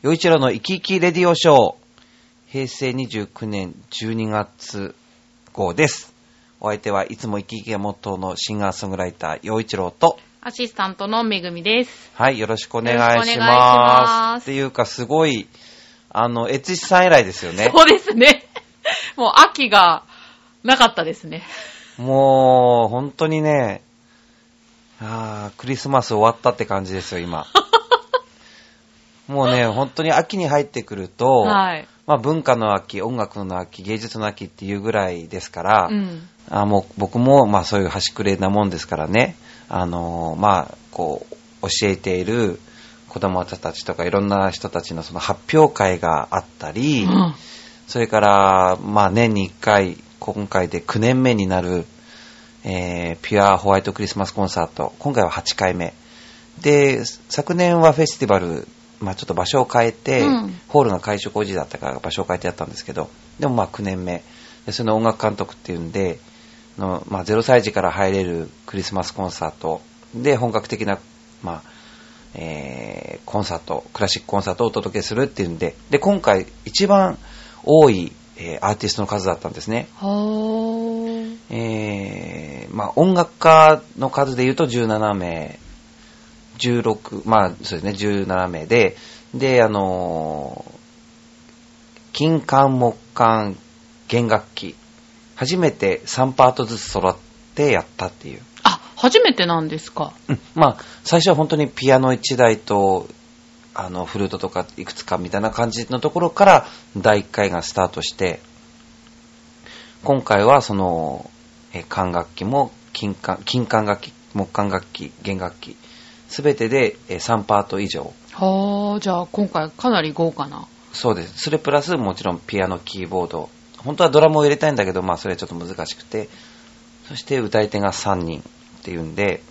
洋一郎の生き生きレディオショー、平成29年12月号です。お相手はいつも生き生きがモットーのシンガーソングライター、洋一郎と、アシスタントのめぐみです。はい、よろしくお願いしよろしくお願いしま。ますすっていうか、すごい、あの、エツシさん以来ですよね。そうですね。もう秋がなかったですね。もう、本当にね、あークリスマス終わったって感じですよ、今。もうね、本当に秋に入ってくると、はい。まあ文化の秋、音楽の秋、芸術の秋っていうぐらいですから、うん。あもう僕もまあそういう端くれなもんですからね、あのーまあこう、教えている子供たちとかいろんな人たちのその発表会があったり、うんそれから、まあ年に1回、今回で9年目になる、えー、ピュアホワイトクリスマスコンサート。今回は8回目。で、昨年はフェスティバル、まあちょっと場所を変えて、うんホールが改修工事だったから場所を変えてやったんですけど、でもまあ9年目。でその音楽監督っていうんで、のまあ0歳児から入れるクリスマスコンサートで本格的な、まあ、えーコンサート、クラシックコンサートをお届けするっていうんで、で、今回一番多い、えーアーティストの数だったんですね。はー。えーまあ、音楽家の数で言うと17名、16、まあ、そうですね、17名で、で、あのー金管、木管、弦楽器、初めて3パートずつ揃ってやったっていう。あ、初めてなんですか？うんまあ、最初は本当にピアノ1台と、あの、フルートとかいくつかみたいな感じのところから第1回がスタートして、今回はその、え管楽器も金管、金管楽器、木管楽器、弦楽器、すべてでえ3パート以上。はー、じゃあ今回かなり豪華な。そうです。それプラスもちろんピアノ、キーボード。本当はドラムを入れたいんだけど、まあそれはちょっと難しくて。そして歌い手が3人っていうんで、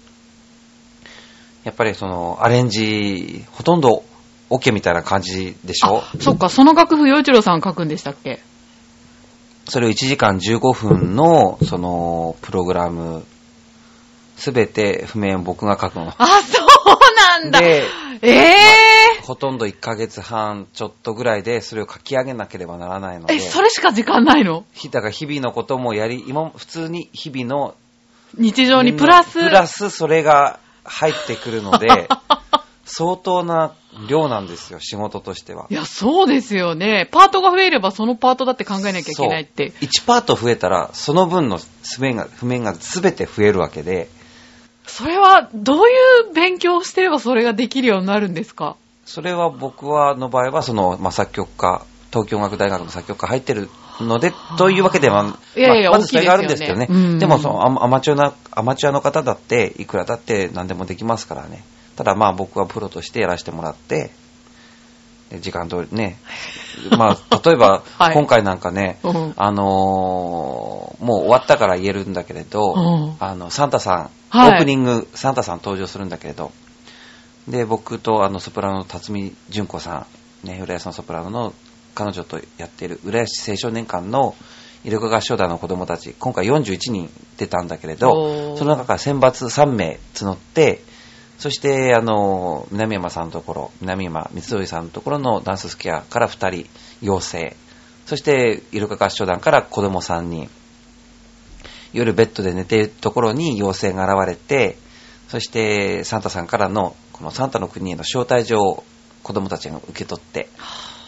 やっぱりそのアレンジ、ほとんどオ、ケみたいな感じでしょ？あ、そっか、その楽譜、洋一郎さん書くんでしたっけ？それを1時間15分の、その、プログラム、すべて譜面を僕が書くの。あ、そうなんだ。で、ええほとんど1ヶ月半ちょっとぐらいでそれを書き上げなければならないのー。で。え、それしか時間ないの？ひだから日々のこともやり、今、普通に日々の日常にプラス？プラスそれが入ってくるので、相当な量なんですよ、仕事としては。いや、そうですよね。パートが増えればそのパートだって考えなきゃいけないって。そう1パート増えたら、その分の譜面が、譜面が全て増えるわけで、それは、どういう勉強をしてればそれができるようになるんですか？それは僕はの場合は、その、まあ、作曲家、東京音楽大学の作曲家入ってるので、というわけでは、いやいやまあまずそれがあるんですけどね。でねうん。でもそのアマ、チュアな、アマチュアの方だって、いくらだって何でもできますからね。ただまあ僕はプロとしてやらせてもらって、で時間通りね。まあ、例えば、はい。今回なんかね、うん。あのーもう終わったから言えるんだけれど、うん。あの、サンタさん、はいオープニング、サンタさん登場するんだけれど、で、僕とあのソプラノの辰巳純子さん、ね、浦安のソプラノの彼女とやっている浦安青少年館のイルカ合唱団の子供たち、今回41人出たんだけれおど、ーその中から選抜3名募って、そして、あの、南山さんのところ、南山光則さんのところのダンススケアから2人、養成。そして、イルカ合唱団から子供3人。夜ベッドで寝ているところに妖精が現れて、そしてサンタさんからの、このサンタの国への招待状を子供たちが受け取って、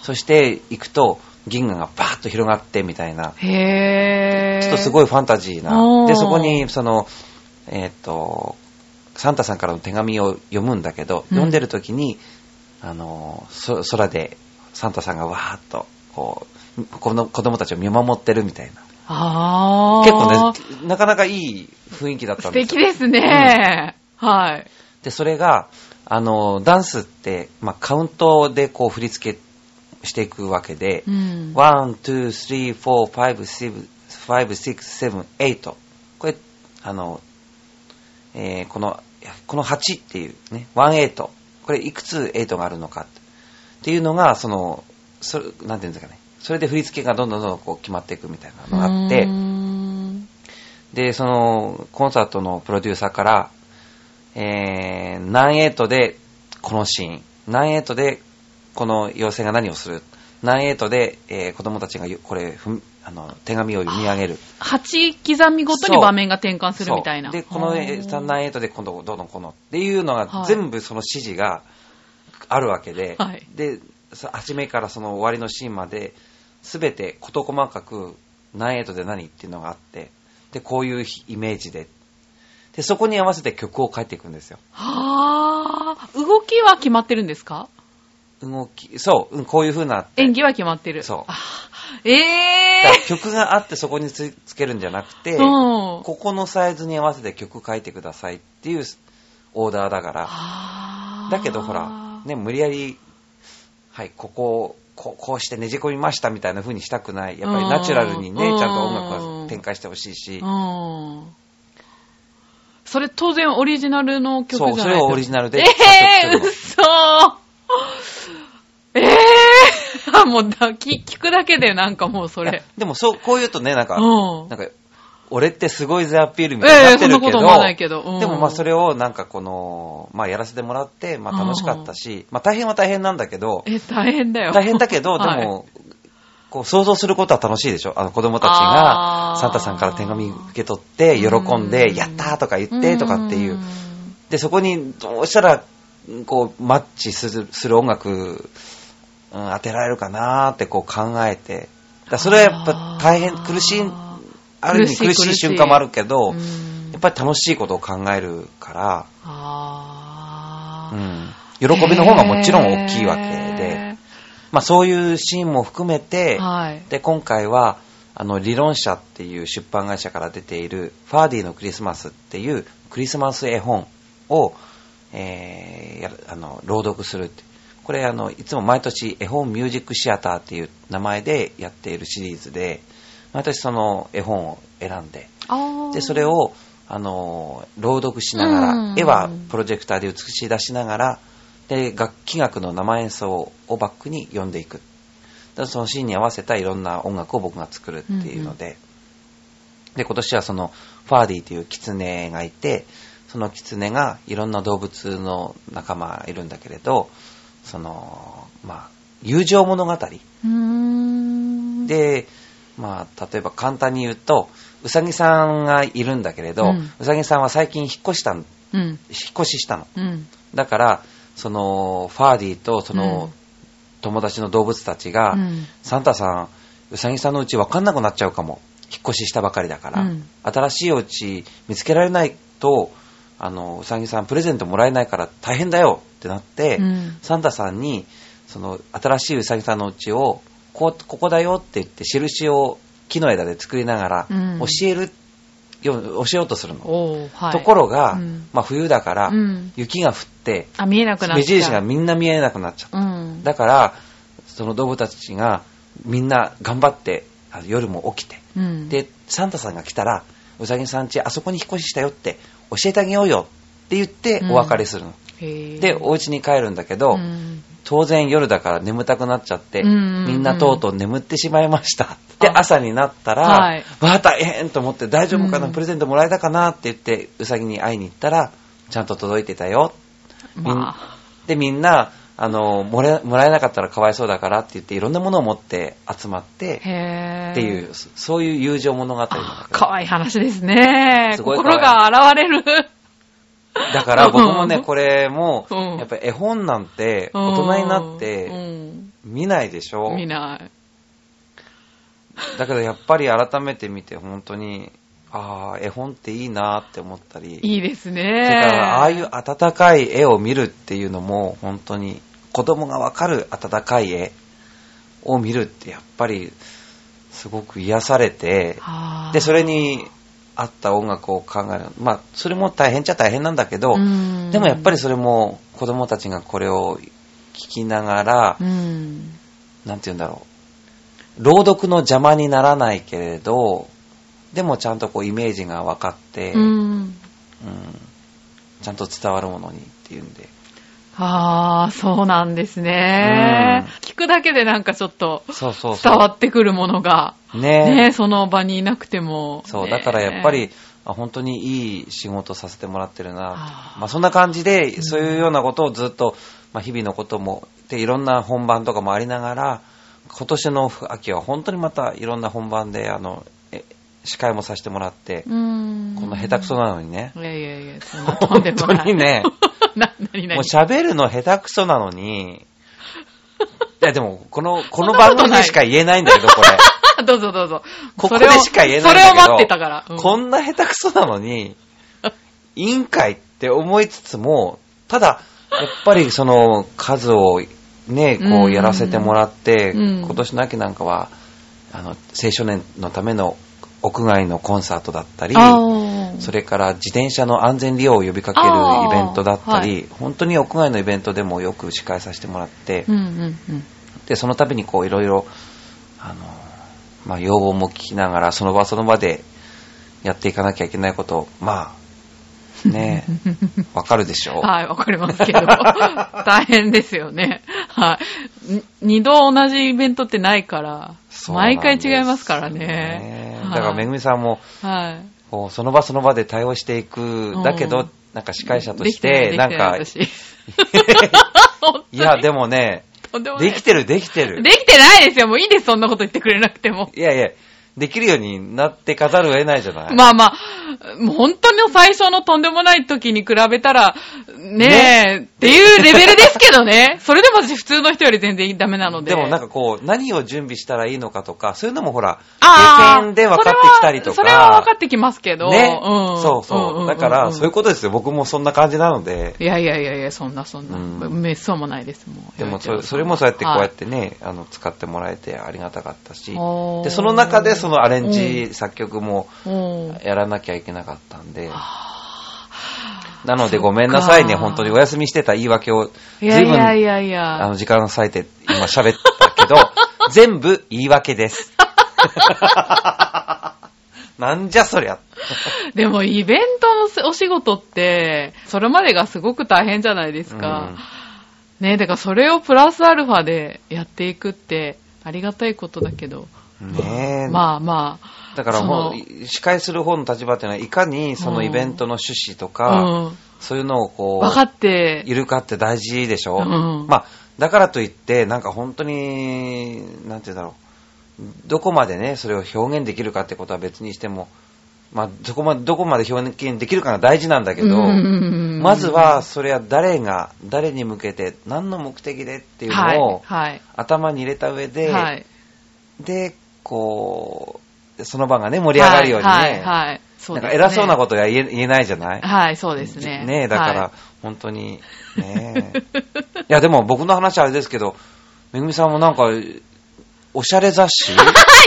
そして行くと銀河がバーッと広がってみたいな、へー。ちょっとすごいファンタジーな。で、そこに、その、えーっと、サンタさんからの手紙を読むんだけど、うん読んでる時に、あの、そ空でサンタさんがわーっと、こう、この子供たちを見守ってるみたいな。結構ね、なかなかいい雰囲気だった素んですよ。敵ですね。はい。で、それが、あの、ダンスって、まあ、カウントでこう振り付けしていくわけで、うん。1、2、3、4、5、6、5、6、7、8。これ、あの、えーこの、この8っていうね、1、8。これいくつ8があるのかっていうのが、その、それ、なんていうんですかね。それで振り付けがどんどんどんどんこう決まっていくみたいなのがあってで、その、コンサートのプロデューサーから、えー、何エイトでこのシーン、何エイトでこの妖精が何をする。何エイトで、えー子供たちがゆこれ、あの、手紙を読み上げる。8刻みごとに場面が転換するみたいな。で、この何エイトで今度どうのこうのっていうのがはい全部その指示があるわけで、はいで、さ初めからその終わりのシーンまで、すべて事細かく何エイトで何っていうのがあって、で、こういうイメージで、で、そこに合わせて曲を書いていくんですよ。はあ。動きは決まってるんですか？動き、そう、うんこういう風な、演技は決まってる。そうええ曲があってそこにつつけるんじゃなくて、ー。うん。ここのサイズに合わせて曲書いてくださいっていうオーダーだから、だけどほら、ね、無理やり、はい、ここを、こうこうしてねじ込みましたみたいな風にしたくない。やっぱりナチュラルにね、うんちゃんと音楽は展開してほしいし、うん。それ当然オリジナルの曲じゃないそう、それをオリジナルでえ作えー。嘘ええー、あ、もうだ、き聞くだけでなんかもうそれ。でもそう、こう言うとね、なんか、うんなんか、俺ってすごいゼアピールみたいになってるけど、ええそんなこと思わないけど。うん。でもまあそれをなんかこの、まあやらせてもらって、まあ楽しかったし、まあ大変は大変なんだけど、え、大変だよ。大変だけど、ではい。も、こう想像することは楽しいでしょ？あの子供たちがサンタさんから手紙受け取って、喜んで、やったーとか言ってとかっていう。ん。で、そこにどうしたら、こう、マッチするする音楽、うん、当てられるかなーってこう考えて。だそれはやっぱ大変、苦しい、ある意味苦しい瞬間もあるけど、うん。やっぱり楽しいことを考えるから、うん、喜びの方がもちろん大きいわけで、へまあそういうシーンも含めてー、はい。で、今回は、あの、理論者っていう出版会社から出ている、ファーディのクリスマスっていうクリスマス絵本を、えーあの、朗読するって。これ、あの、いつも毎年絵本ミュージックシアターっていう名前でやっているシリーズで、毎年その絵本を選んで、で、それを、あの、朗読しながら、うん絵はプロジェクターで映し出しながら、で、楽器楽の生演奏をバックに読んでいく。そのシーンに合わせたいろんな音楽を僕が作るっていうので、で、今年はその、ファーディという狐がいて、その狐がいろんな動物の仲間いるんだけれど、その、まあ、友情物語。で、まあ、例えば簡単に言うと、うさぎさんがいるんだけれど、ううんさぎさんは最近引っ越したん、うん。引っ越ししたの。うん。だから、その、ファーディとその、うん友達の動物たちが、うんサンタさん、うさぎさんのうち分かんなくなっちゃうかも。引っ越ししたばかりだから。うん新しいお家見つけられないと、あの、うさぎさんプレゼントもらえないから大変だよってなって、うんサンタさんに、その、新しいうさぎさんのうちを、こうここだよって言って、印を木の枝で作りながら、うん教えるよ、教えようとするの。はい。ところが、うんまあ冬だから、うん雪が降って、あ、見えなくなっ。目印がみんな見えなくなっちゃった。うん。だから、その動物たちがみんな頑張って、夜も起きて、うん、で、サンタさんが来たら、うさぎさんちあそこに引っ越ししたよって教えてあげようよって言ってうんお別れするの。で、お家に帰るんだけど、うん当然夜だから眠たくなっちゃって、うんうんうん。みんなとうとう眠ってしまいました。で、あ。朝になったら、はい。わあ、大変と思って大丈夫かな、うんプレゼントもらえたかなって言って、うさぎに会いに行ったら、ちゃんと届いてたよ。まあ、で、みんな、あの、もらえもらえなかったらかわいそうだからって言って、いろんなものを持って集まって、へー。っていう、そそういう友情物語。かわいい話ですね。心が現れる。だから僕もね、うん。これも、うん。やっぱり絵本なんて、大人になって見ないでしょ？うん、見ない。だけどやっぱり改めて見て本当に、ああ、絵本っていいなって思ったり、いいですそね。れからああいう温かい絵を見るっていうのも本当に子供がわかる温かい絵を見るってやっぱりすごく癒されて、はあ。で、それに合った音楽を考える。まあ、それも大変っちゃ大変なんだけど、うんでもやっぱりそれも子供たちがこれを聞きながら、うん。なんて言うんだろう。朗読の邪魔にならないけれど、でもちゃんとこうイメージが分かって、ううんん。ちゃんと伝わるものにっていうんで。ああ、そうなんですね。聞くだけでなんかちょっと。伝わってくるものが、ね。ね、その場にいなくても。そう、ねだからやっぱり、あ本当にいい仕事させてもらってるな。まあ、そんな感じで、そういうようなことをずっと、まあ、日々のこともでいろんな本番とかもありながら今年の秋は本当にまたいろんな本番であのえ司会もさせてもらって。こんな下手くそなのにね、いやいやいや、そんなとんで本もない。当にね、な、なになもうに喋るの下手くそなのに、いやでも、この、この番組でしか言えないんだけど、これ。どうぞどうぞ。ここでしか言えないんだけど、それを待ってたから。うんこんな下手くそなのに、委員会って思いつつも、ただ、やっぱりその数をね、こうやらせてもらって、うん今年の秋なんかは、あの、青少年のための屋外のコンサートだったり、それから自転車の安全利用を呼びかけるイベントだったり、はい本当に屋外のイベントでもよく司会させてもらって、うんうんうん。で、その度にこういろいろ、あの、まあ、要望も聞きながら、その場その場でやっていかなきゃいけないことを、まあ、ねえ、わかるでしょ？う。はい、わかりますけど。大変ですよね。はい。に二度同じイベントってないから、毎回違いますからねね。はいだから、めぐみさんも、はい。その場その場で対応していく、だけどうん、なんか司会者としてて、な、んか、いや、でもね、とんでもないできてる、できてる。できてないですよ。もういいです、そんなこと言ってくれなくても。いやいや、できるようになってかざるを得ないじゃない。まあまあ、もう本当に最初のとんでもない時に比べたら、ねえ、っていうレベルですけどね。それでも私普通の人より全然ダメなので。でもなんかこう、何を準備したらいいのかとか、そういうのもほら、経験で分かってきたりとか。それはそれは分かってきますけど。ね、うん、そうそう。だから、そういうことですよ。僕もそんな感じなので。いやいやいやいや、そんなそんな。うんめっそうもないですもん。でもそれ、それもそうやってこうやっはいてね、あの、使ってもらえてありがたかったし。で、その中でそのアレンジ作曲もうんやらなきゃいけなかったんで。あなのでごめんなさいね、本当にお休みしてた言い訳を、ーいや随分、いやいやいあや。の、時間割いて今喋ったけど、全部言い訳です。なんじゃそりゃ。でもイベントのお仕事って、それまでがすごく大変じゃないですか。ねだからそれをプラスアルファでやっていくって、ありがたいことだけど。うんねえ。まあまあ。だからもう、司会する方の立場っていうのは、いかにそのイベントの趣旨とうか、ん。そういうのをこ分かう、って、いるかって大事でしょ、うんまあ、だからといって、なんか本当に、なんて言うんだろう、どこまでね、それを表現できるかってことは別にしても、まあ、どこまで、どこまで表現できるかが大事なんだけど、うんまずは、それは誰が、誰に向けて、何の目的でっていうはいのを、はい。頭に入れた上で、はい。で、こう、その場がね、盛り上がるようにね、はい、はい、はい。そうなんですねか偉そうなことは言え言えないじゃない？はい、そうですね。ねえ、だから、は本当に、ねえ。いや、でも僕の話はあれですけど、めぐみさんもなんか、おしゃれ雑誌？い、い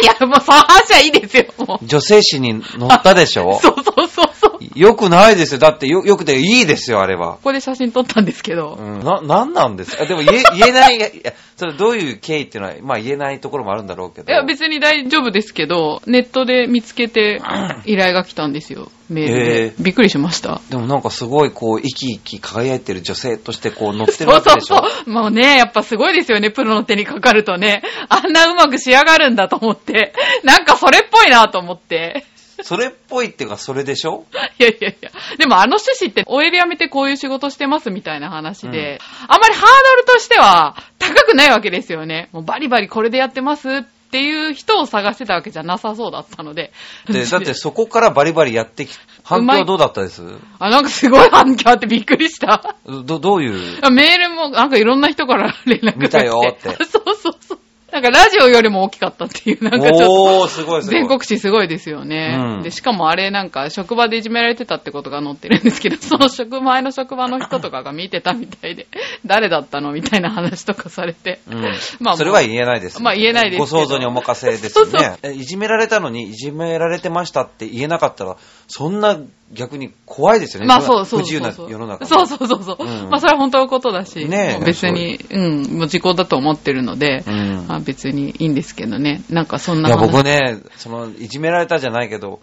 や、もうその話はいいですよ、もう。女性誌に載ったでしょ？そうそうそうよくないですよ。だってよ、よくていいですよ、あれは。こで写真撮ったんですけど。うん、な、なんなんですか？でも言え、言えない、いや、それどういう経緯っていうのは、まあ言えないところもあるんだろうけど。いや、別に大丈夫ですけど、ネットで見つけて 依頼が来たんですよ、メールで。へえびっくりしました。でもなんかすごいこう、生き生き輝いてる女性としてこう、乗ってそるわうそうそけでしょう。もうね、やっぱすごいですよね、プロの手にかかるとね。あんなうまく仕上がるんだと思って。なんかそれっぽいなと思って。それっぽいっていうか、それでしょ？いやいやいや。でもあの趣旨って、OL 辞めてこういう仕事してますみたいな話で、あまりハードルとしては高くないわけですよね。もうバリバリこれでやってますっていう人を探してたわけじゃなさそうだったので。で、だってそこからバリバリやってき、反響はどうだったです？あ、なんかすごい反響あってびっくりした。ど、どういう？メールもなんかいろんな人から連絡が来て。見たよって そうそうそう。なんかラジオよりも大きかったっていう、なんかちょっと。おー、すごいすごい。全国紙すごいですよね、うんで、しかもあれなんか職場でいじめられてたってことが載ってるんですけど、その職前の職場の人とかが見てたみたいで、誰だったのみたいな話とかされて。うん。まあそれは言えないです。まあ言えないですご想像にお任せです そうそういじめられたのに、いじめられてましたって言えなかったら、そんな逆に怖いですよね。まあそうそう不自由。な世の中。そうそうそうそう。うんまあそれは本当のことだし、ね別に、うん、もう時効だと思ってるので、うんまあ別にいいんですけどね。なんかそんないや、話。僕ね、その、いじめられたじゃないけど、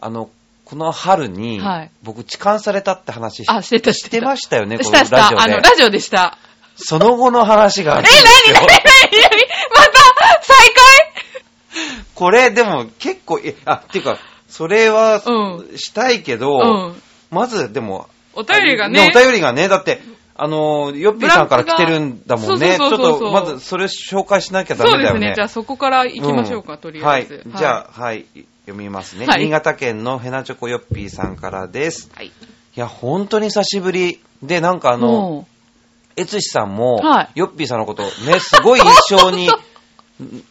あの、この春に、はい僕、痴漢されたって話しあ、してたししてましたよね、こしたした。のラジオで。あの、ラジオでした。その後の話があえ、るんですよ。なになになになにまた再これ、でも結構、え、あ、っていうか、それは、うしたいけど、うん。まず、でも、お便りがね。お便りがね、だって、あの、ヨッピーさんから来てるんだもんね。ちょっブランクがそうそうそうそうと、まず、それ紹介しなきゃダメだよね。そうですね。じゃあそこから行きましょうか、んとりあえず。はい。じゃあ、はい。読みますね。はい新潟県のヘナチョコヨッピーさんからです。はい。いや、本当に久しぶり。で、なんかあの、もエツシさんも、はいヨッピーさんのこと、ね、すごい印象に、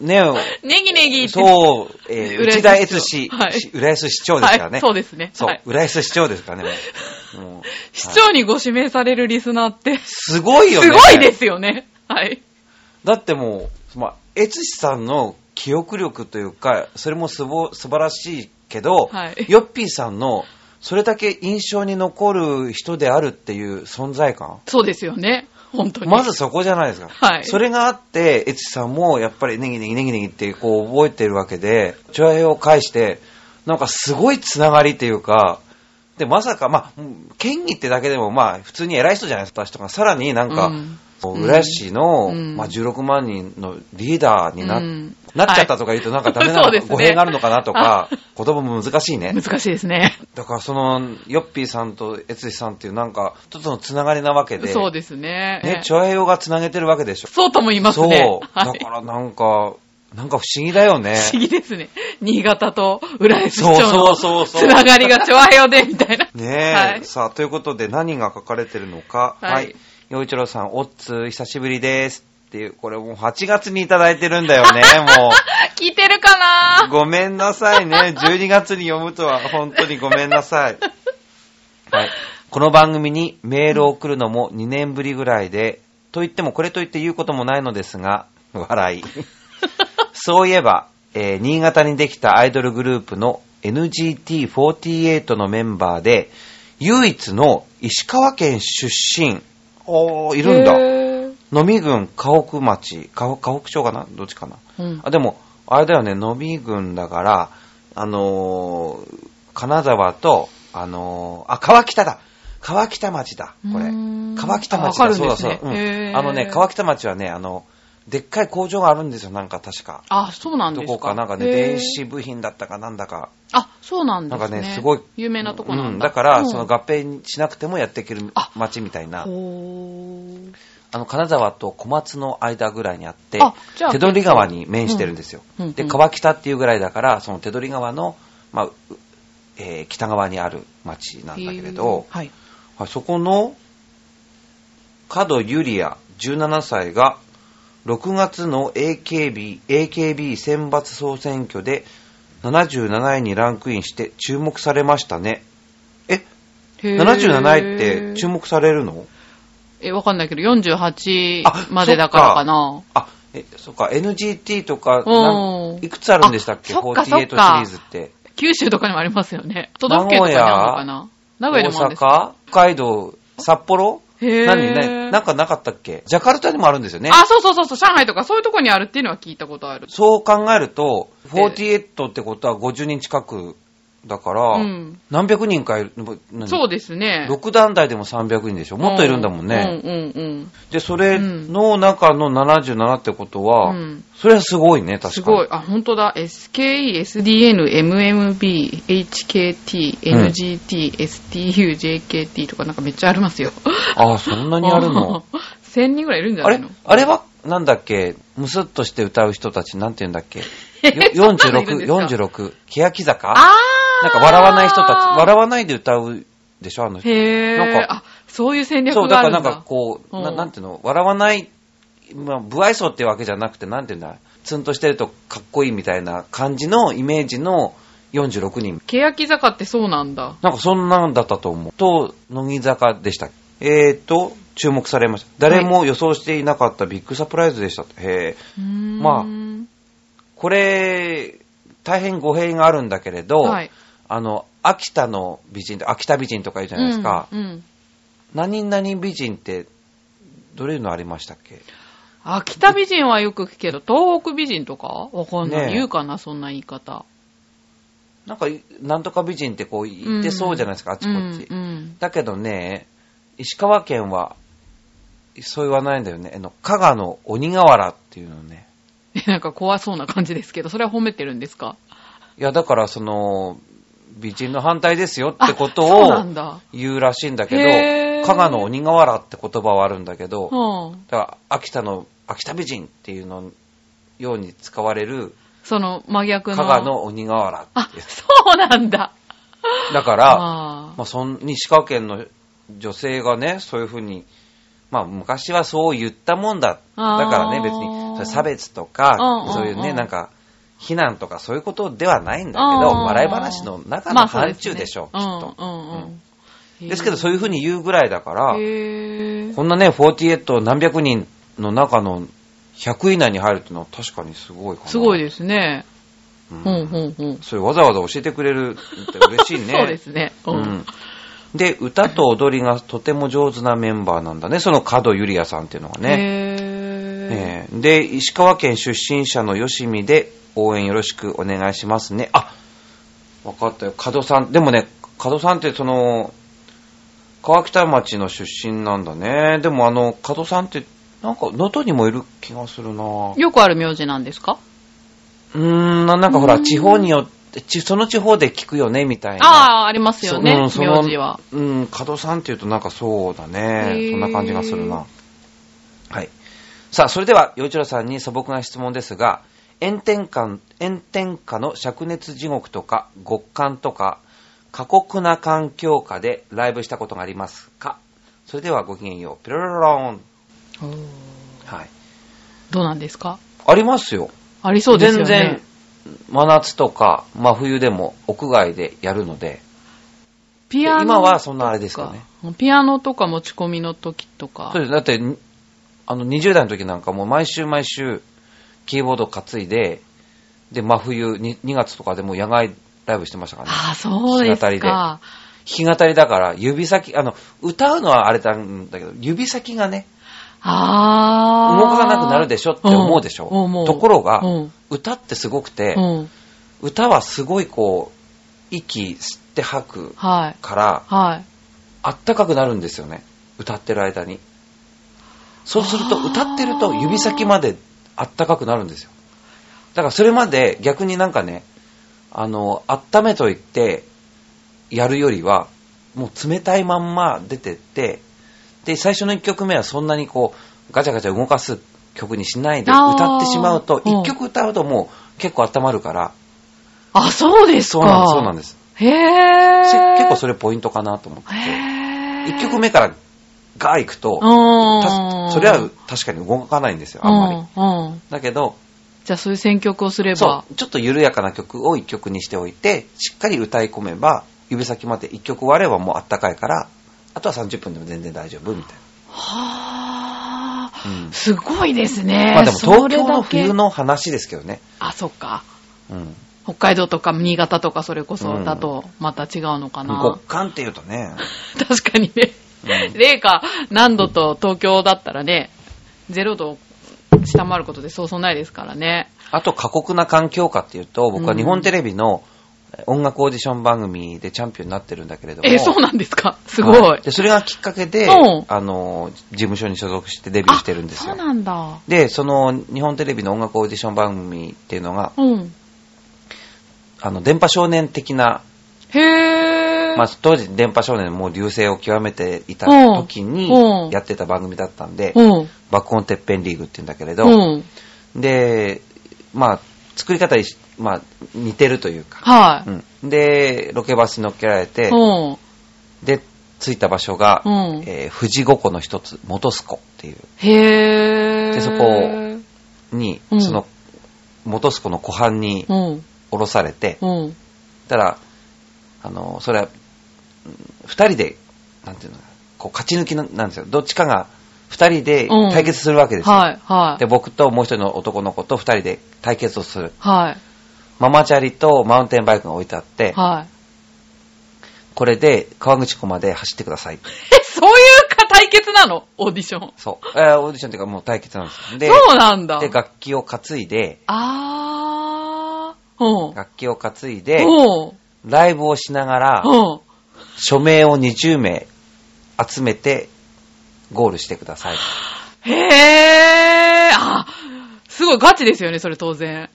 ね、う、ネギネギ。そう、えー、内田悦司、はいし浦安市長ですからね。はい、そうですね。そう、はい浦安市長ですからね。もう市長にご指名されるリスナーって、すごいよね。すごいですよね。はい。だってもう、まあ、エツシさんの記憶力というか、それもすぼ素晴らしいけど、はいヨッピーさんの、それだけ印象に残る人であるっていう存在感？そうですよね。本当に。まずそこじゃないですか。はいそれがあって、エツシさんもやっぱりネギネギネギネギってこう覚えてるわけで、チョアヘを介して、なんかすごいつながりっていうか、で、まさか、まあ、県議ってだけでもまあ、普通に偉い人じゃないですか、人が。さらになんか、うん浦安市の、うんまあ、16万人のリーダーにな,、うんなっちゃったとか言うとなんかダメな 語弊があるのかなとか、言葉も難しいね。難しいですね。だからその、ヨッピーさんとエツシさんっていうなんか、一つのつながりなわけで、そうですね。ね、チョアヘヨがつなげてるわけでしょ。そうとも言いますね。そう。はい。だからなんか、なんか不思議だよね。不思議ですね。新潟と浦安市そう長のそうそうそうつながりが調和よで、みたいな。ねえ、はいさあ、ということで何が書かれてるのか。はいはい。洋一郎さん、おっつ、久しぶりです。っていう、これもう8月にいただいてるんだよね、も 聞いてるかう。な？ごめんなさいね。12月に読むとは本当にごめんなさい。はい。この番組にメールを送るのも2年ぶりぐらいで、と言ってもこれと言って言うこともないのですが、笑い。そういえば、えー新潟にできたアイドルグループの NGT48 のメンバーで、唯一の石川県出身、おー、いるんだ。野見郡河北町、河河北町かな？どっちかな？うんあ、でも、あれだよね、野見郡だから、あのー金沢と、あのーあ、川北だ川北町だ、これ。川北町だ、あわかるんそうだそうだ。うんあのね、川北町はね、あの、でっかい工場があるんですよ、なんか確か。あ、そうなんですか。どこかなんかね、電子部品だったかなんだか。あ、そうなんですね。なんかね、すごい。有名なとこなんだ。うん、だから、うんその合併しなくてもやっていけるあ町みたいな。あの、金沢と小松の間ぐらいにあって手取川に面してるんですよ。うんうんで、川北っていうぐらいだから、その手取川の、まあ、うえー北側にある町なんだけれど、はい。はいそこの、角ゆりや17歳が、6月の AKB、AKB 選抜総選挙で77位にランクインして注目されましたね。え、へー77位って注目されるの？え、わかんないけど、48あまでだからかな。あ、え、そっか、NGT とか、いくつあるんでしたっけ？あそっか ?48 シリーズって。九州とかにもありますよね。都道府県とかにあるのかな？名古屋でもあるん大阪北海道札幌？何ね、なんかなかったっけ？ジャカルタにもあるんですよね。あ、そうそうそうそう、上海とかそういうとこにあるっていうのは聞いたことある。そう考えると、48ってことは50人近くだから、うん何百人かいる、何？そうですね。6団体でも300人でしょ？もっといるんだもんね。うんうんうん。で、それの中の77ってことは、うんそれはすごいね、確かに。すごい。あ、本当だ。SKE、SDN、MMB、HKT、うん NGT、STU、JKT とかなんかめっちゃありますよ。ああ、そんなにあるの ?1000 人ぐらいいるんじゃあれないの？あれ？は、なんだっけ？ムスッとして歌う人たち、なんて言うんだっけ？よ そんなのいるんですか？46、46、欅坂？あーなんか笑わない人たち、笑わないで歌うでしょ？あの人。へなんかー。あ、そういう戦略そう、だからがあるんだ。なんかこう、なうんなんていうの、笑わない、まあ、不愛想ってわけじゃなくて、なんていうんだ、ツンとしてるとかっこいいみたいな感じのイメージの46人。欅坂ってそうなんだ。なんかそんなんだったと思う。と、乃木坂でした。えーと、注目されました。誰も予想していなかったビッグサプライズでした。へーまあこれ、大変語弊があるんだけれど、はい。あの、秋田の美人って、秋田美人とか言うじゃないですか。うんうん何々美人って、どれのありましたっけ？秋田美人はよく聞くけど、東北美人とか？わかんない。言うかな、そんな言い方。なんか、なんとか美人ってこう言ってそうじゃないですか、あっちこっち。うんうんだけどね、石川県は、そう言わないんだよね。あの、加賀の鬼瓦っていうのね。なんか怖そうな感じですけど、それは褒めてるんですか？いや、だからその、美人の反対ですよってことをだ。言うらしいんだけど、加賀の鬼瓦って言葉はあるんだけど、うん。だから秋田の、秋田美人っていうのように使われる、その真逆の。加賀の鬼瓦あそうなんだ。だから、あまあ、そん、石川県の女性がね、そういうふうに、まあ、昔はそう言ったもんだ。だからね、別に、それ差別とかそういうね、なんか、非難とかそういうことではないんだけうんど、笑い話の中の範疇でしょ、きっと。うんうんうん。ですけど、そういうふうに言うぐらいだから、こんなね、48何百人の中の100位以内に入るっていうのは確かにすごいかな。すごいですね。ううんんうんうん。それわざわざ教えてくれるって嬉しいね。そうですね。う。うんん。で、歌と踊りがとても上手なメンバーなんだね。その角ゆりやさんっていうのがね。ええで、石川県出身者のよしみで応援よろしくお願いしますね。あ、わかったよ。角さん。でもね、角さんってその、川北町の出身なんだね。でもあの、角さんって、なんか、能登にもいる気がするなよくある名字なんですか？うーん、ななんかほら、うん地方によって、ちその地方で聞くよね、みたいな。ああ、ありますよね、そううんその名字は。うん、角さんって言うとなんかそうだへね。ーそんな感じがするな。はい。さあ、それでは、洋一郎さんに素朴な質問ですが、炎天下、炎天下の灼熱地獄とか、極寒とか、過酷な環境下でライブしたことがありますか？それではごきげんよう。ピロロローン。はい。どうなんですか？ありますよ。ありそうですよね。全然、真夏とか、真冬でも屋外でやるので、ピアノ今はそんなあれですかね。ピアノとか持ち込みの時とか。そうです。だって、にあの、20代の時なんかもう毎週毎週、キーボード担いで、で、真冬に、2月とかでも野外ライブしてましたからね。ああ、そうです弾き語りでか。弾き語りだから、指先、あの、歌うのはあれなんだけど、指先がね、ああ。動かなくなるでしょって思うでしょ。うところが、うん。歌ってすごくて、うん。歌はすごいこう、息吸って吐くはい。から、はい。あったかくなるんですよね。歌ってる間に。そうすると、歌ってると指先まであったかくなるんですよ。だからそれまで逆になんかね、あの、温めといてやるよりは、もう冷たいまんま出てって、で、最初の1曲目はそんなにこう、ガチャガチャ動かす曲にしないで歌ってしまうと、うん1曲歌うともう結構温まるから、あ、そうですか。そうなんです、そうなんです。へえ。せ結構それポイントかなと思って。へえ。1曲目からガー行くと、それは確かに動かないんですよ、あんまり。うん。うん。だけど、じゃあそういう選曲をすれそば。う、ちょっと緩やかな曲を一曲にしておいて、しっかり歌い込めば、指先まで一曲終わればもうあったかいから、あとは30分でも全然大丈夫みたいはあ、うんすごいですね。な。まあでも東京の冬。の話ですけどね。あ、そっか。うん。北海道とか新潟とかそれこそだとまた違うのかな。極寒って言うとね、確かにね。うん零下何度と東京だったらね、0度を下回ることでそうそうないですからね。あと過酷な環境下っていうと、僕は日本テレビの音楽オーディション番組でチャンピオンになってるんだけれども。え、そうなんですか？すごい。はで、それがきっかけで、うんあの、事務所に所属してデビューしてるんですよあ。そうなんだ。で、その日本テレビの音楽オーディション番組っていうのが、うん。あの、電波少年的な、へー。まあ、当時電波少年もう流星を極めていた時にうんやってた番組だったんで、うん。爆音てっぺんリーグって言うんだけれど、うん。で、まあ、作り方に、まあ、似てるというか、はい。うん。で、ロケバスに乗っけられて、うん。で、着いた場所が、うんえー富士五湖の一つ、元栖湖っていう、へー。でそこに、うんその、元栖湖の湖畔にうん。降ろされて、うん。たら、あの、それは、うん二人で、なんていうのこう、勝ち抜きななんですよ。どっちかが、二人でうん対決するわけですよ。はい。はいで、。僕ともう一人の男の子と二人で対決をする。はい。ママチャリとマウンテンバイクが置いてあって、はい。これで川口湖まで走ってください。え、そういうか対決なの？オーディション。そう。えーオーディションっていうかもう対決なんですよ。で、そうなんだ。で楽器を担いで、あー。うん。楽器を担いで、うん。ライブをしながら、うん。署名を20名集めて、ゴールしてください。へー。あ、すごいガチですよね、それ当然。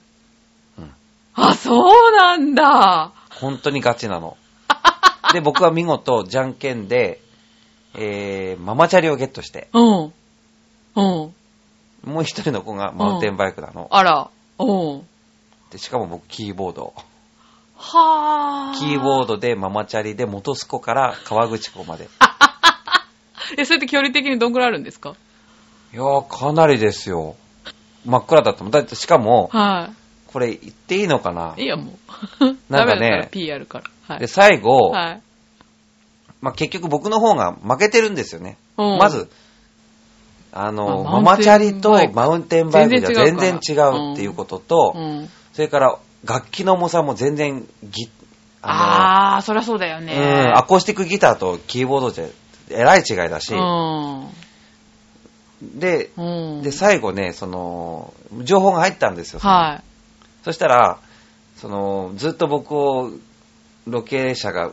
うんあ、そうなんだ。本当にガチなの。で、僕は見事、じゃんけんで、えー、ママチャリをゲットして、うん。うん。もう一人の子がマウンテンバイクなの。あら。うん。で、しかも僕、キーボード。はぁキーボードでママチャリで元栖湖から川口湖まで。え、それって距離的にどんぐらいあるんですか？いやー、かなりですよ。真っ暗だったもん。だって、しかも、は。これ言っていいのかな？いいいや、もう。なんかねダメだったら P やるから。はいで、。最後、はい。まあ、結局僕の方が負けてるんですよね。うんまず、あの、あママチャリとマウンテンバイクマウンテンバイクじゃ全然全然違うから違うっていうことと、うん。それから楽器の重さも全然ぎ、あー、そりゃそうだよの、ね。うん、アコースティックギターとキーボードじゃ、えらい違いだし、うん。で、うん。で、最後ね、その、情報が入ったんですよ。はそしたら、その、ずっと僕を、ロケ車がい。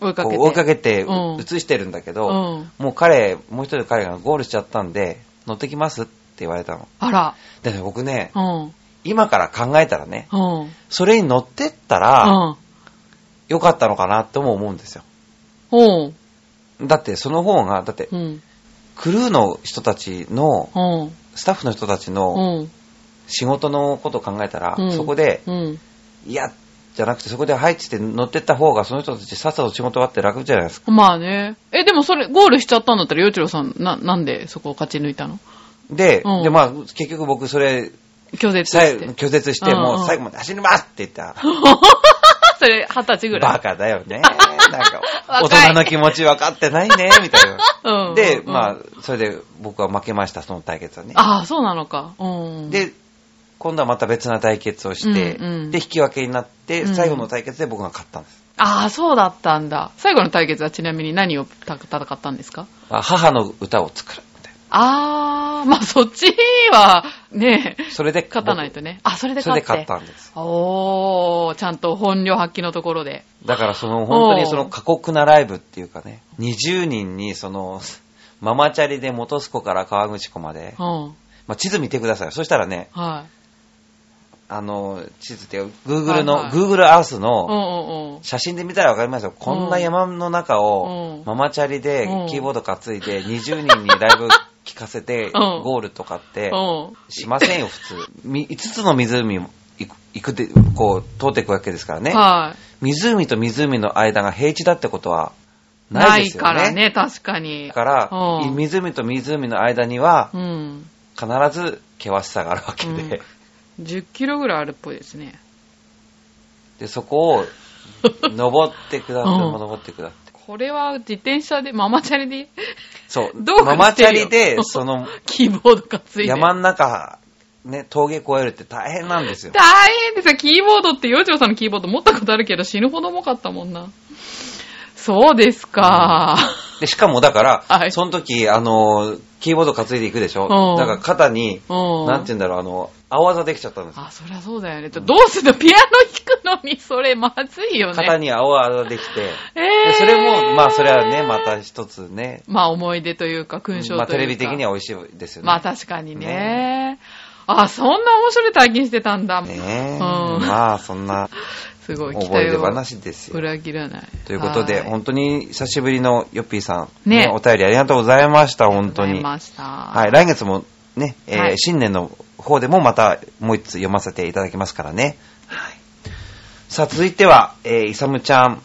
追いかけて。追いかけてうん映してるんだけど、うん。もう彼、もう一人の彼がゴールしちゃったんで、乗ってきますって言われたの。あら。でね、僕ね、うん。今から考えたらね、うん。それに乗ってったうら、ん。よかったのかなっても思うんですよ。うん。だってその方が、だって、うん。クルーの人たちの、うん。スタッフの人たちのうん。仕事のことを考えたら、うんそこで、うん。いや、じゃなくてそこで入って乗ってった方が、その人たちさっさと仕事終わって楽じゃないですか。まあね。え、でもそれ、ゴールしちゃったんだったら、洋一郎さん、な、なんでそこを勝ち抜いたの？で、うんで、まあ、結局僕それ、拒絶して。拒絶して、もう最後まで走りますって言った。それ、二十歳ぐらい。バカだよね。なんか、大人の気持ち分かってないね、みたいな。うん。で、うんまあ、それで僕は負けました、その対決はね。ああ、そうなのか。うん。、で、今度はまた別な対決をして、うんうんで、引き分けになって、うん最後の対決で僕が勝ったんです。ああ、そうだったんだ。最後の対決はちなみに何をた戦ったんですか？まあ母の歌を作る。ああ、まあそっちは、ねなそれで、勝たないとね。あ、それでそれ勝って。で勝ったんです。おー、ちゃんと本領発揮のところで。だからその本当にその過酷なライブっていうかね、20人にその、ママチャリで元栖湖から川口湖まで、うん。まあ、地図見てください。そしたらね、はい。あの、地図っていうか Google の、はいはい Google Earth うんのうんうん。写真で見たらわかりますよ。こんな山の中うんをママチャリでうんキーボード担いで20人にライブ聞かせてうんゴールとかってうん。しませんよ、普通。み5つの湖を行くで、こう通っていくわけですからね。はい。湖と湖の間が平地だってことはなないいですよね。からね、確かにだ。から、うん湖と湖の間にはうん。必ず険しさがあるわけで、10キロぐらいあるっぽいですね。で、そこを登ってくだって、うん登ってくだって。これは自転車で、ママチャリで、そう。どうかママチャリで、その、キーボード担いで。山の中、ね、峠越えるって大変なんですよ。大変ですよ。キーボードって、洋長さんのキーボード持ったことあるけど死ぬほど重かったもんな。そうですか。で、しかもだから、はいその時、あの、キーボード担いでいくでしょうんだから肩に、うん。なんて言うんだろう、あの、青技できちゃったんですよ。あ、そりゃそうだよね。どうするの？ピアノ弾くのにそれまずいよね。肩に青技できて、えでそれも、まあ、それはね、また一つね、まあ思い出というか、勲章というか。まあ、テレビ的には美味しいですよね。まあ確かにね。あ、そんな面白い体験してたんだ。ねえ、うんまあ、そんな すごい、期思い出話ですよ。裏切らない。ということで、はい本当に久しぶりのヨッピーさん、ねお便りありがとうございました、本当に。ありがとうございました。はい、来月もね、えーはい新年の方でもまたもう一つ読ませていただきますからね。はい。さあ、続いては、えー、イサムちゃん。